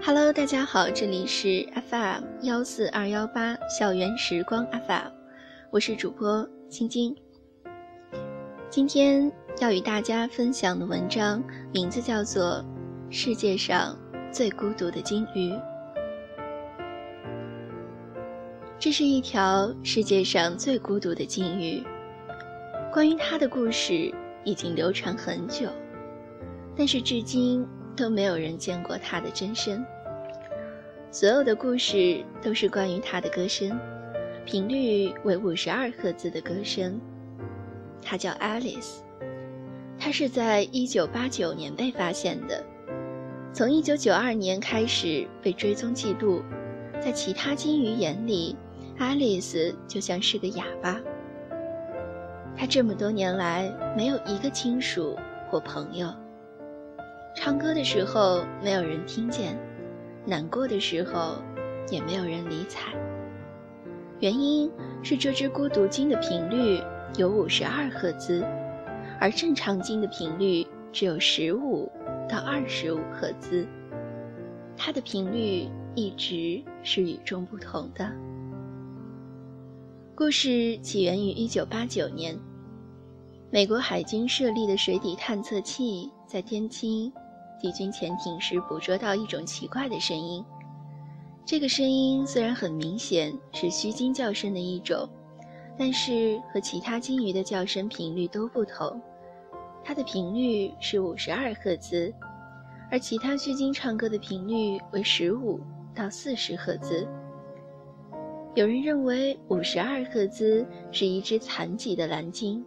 Hello，大家好，这里是 FM 幺四二幺八校园时光 FM，我是主播晶晶。今天要与大家分享的文章名字叫做《世界上最孤独的鲸鱼》。这是一条世界上最孤独的鲸鱼，关于它的故事已经流传很久，但是至今。都没有人见过他的真身。所有的故事都是关于他的歌声，频率为五十二赫兹的歌声。他叫 Alice，他是在一九八九年被发现的，从一九九二年开始被追踪记录。在其他金鱼眼里，Alice 就像是个哑巴。他这么多年来没有一个亲属或朋友。唱歌的时候没有人听见，难过的时候也没有人理睬。原因是这只孤独鲸的频率有五十二赫兹，而正常鲸的频率只有十五到二十五赫兹。它的频率一直是与众不同的。故事起源于一九八九年，美国海军设立的水底探测器在天津。敌军潜艇时捕捉到一种奇怪的声音，这个声音虽然很明显是须鲸叫声的一种，但是和其他鲸鱼的叫声频率都不同。它的频率是五十二赫兹，而其他须鲸唱歌的频率为十五到四十赫兹。有人认为五十二赫兹是一只残疾的蓝鲸，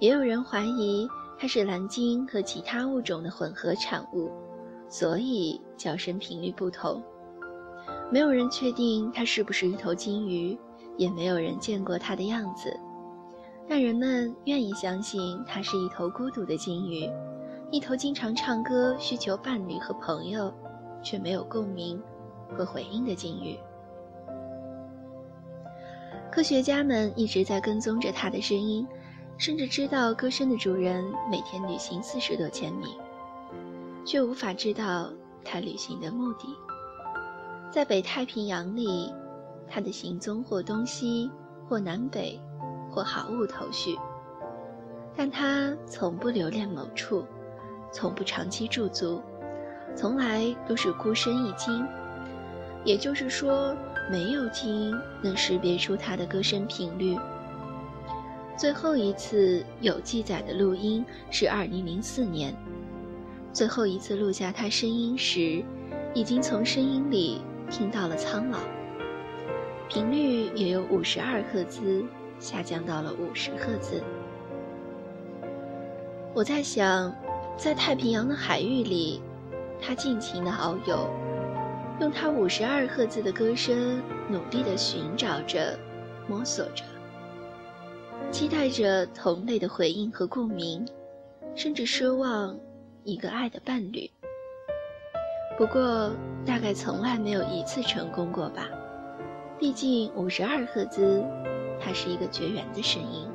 也有人怀疑。它是蓝鲸和其他物种的混合产物，所以叫声频率不同。没有人确定它是不是一头鲸鱼，也没有人见过它的样子。但人们愿意相信它是一头孤独的鲸鱼，一头经常唱歌、需求伴侣和朋友，却没有共鸣和回应的鲸鱼。科学家们一直在跟踪着它的声音。甚至知道歌声的主人每天旅行四十多千米，却无法知道他旅行的目的。在北太平洋里，他的行踪或东西，或南北，或毫无头绪。但他从不留恋某处，从不长期驻足，从来都是孤身一鲸。也就是说，没有鲸能识别出他的歌声频率。最后一次有记载的录音是2004年，最后一次录下他声音时，已经从声音里听到了苍老，频率也由52赫兹下降到了50赫兹。我在想，在太平洋的海域里，他尽情的遨游，用他52赫兹的歌声努力的寻找着，摸索着。期待着同类的回应和共鸣，甚至奢望一个爱的伴侣。不过，大概从来没有一次成功过吧。毕竟，五十二赫兹，它是一个绝缘的声音，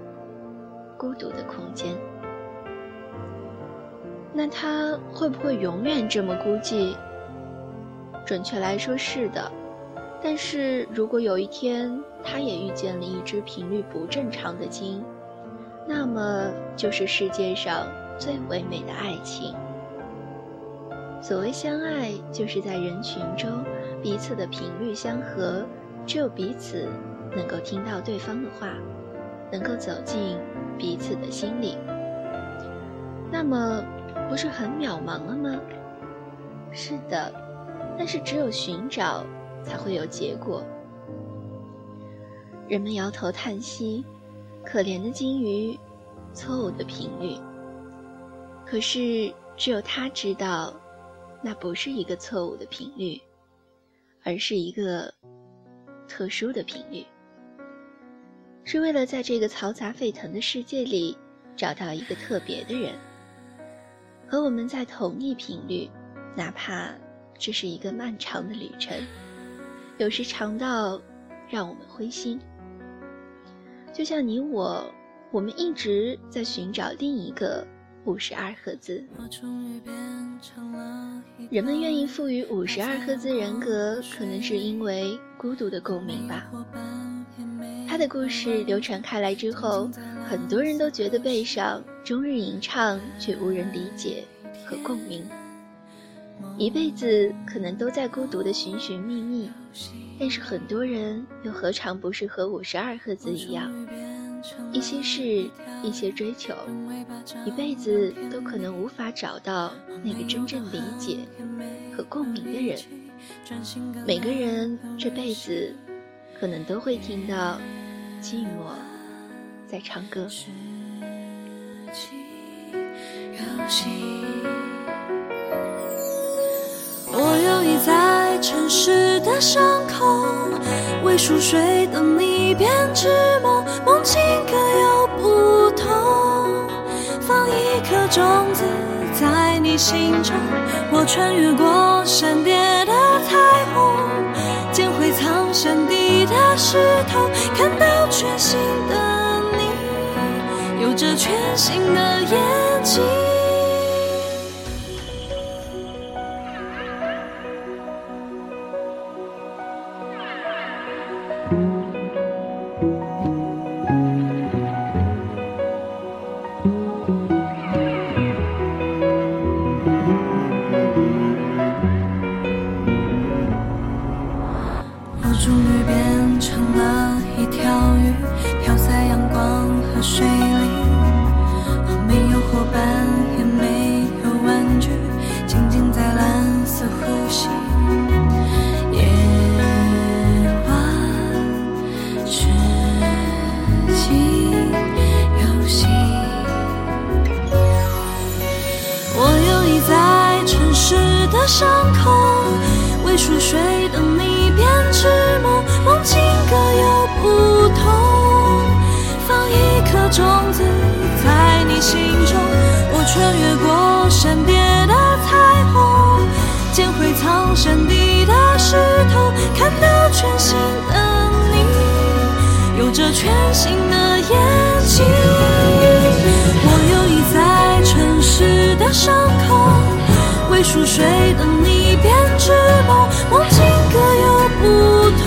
孤独的空间。那它会不会永远这么孤寂？准确来说，是的。但是如果有一天，他也遇见了一只频率不正常的鲸，那么就是世界上最唯美的爱情。所谓相爱，就是在人群中彼此的频率相合，只有彼此能够听到对方的话，能够走进彼此的心里。那么，不是很渺茫了吗？是的，但是只有寻找。才会有结果。人们摇头叹息，可怜的金鱼，错误的频率。可是只有他知道，那不是一个错误的频率，而是一个特殊的频率。是为了在这个嘈杂沸腾的世界里找到一个特别的人，和我们在同一频率，哪怕这是一个漫长的旅程。有时长到让我们灰心，就像你我，我们一直在寻找另一个五十二赫兹。人们愿意赋予五十二赫兹人格，可能是因为孤独的共鸣吧。他的故事流传开来之后，很多人都觉得悲伤，终日吟唱却无人理解和共鸣。一辈子可能都在孤独的寻寻觅觅，但是很多人又何尝不是和五十二赫兹一样？一些事，一些追求，一辈子都可能无法找到那个真正理解和共鸣的人。每个人这辈子，可能都会听到。寂寞在唱歌。城市的伤口，为熟睡的你编织梦，梦境各有不同。放一颗种子在你心中，我穿越过山巅的彩虹，捡回藏身底的石头，看到。全新的你，有着全新的眼睛。熟睡的你编织梦，梦境各有不同。放一颗种子在你心中，我穿越过山巅的彩虹，捡回藏山底的石头，看到全新的你，有着全新的为熟睡的你编织梦，梦境各有不同。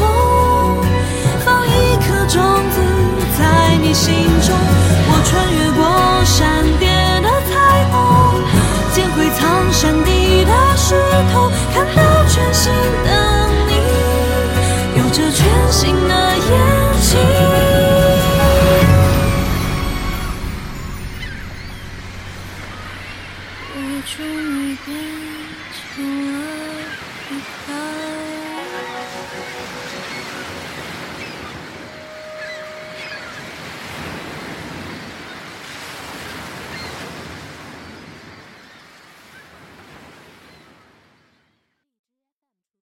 放一颗种子在你心中，我穿越过山。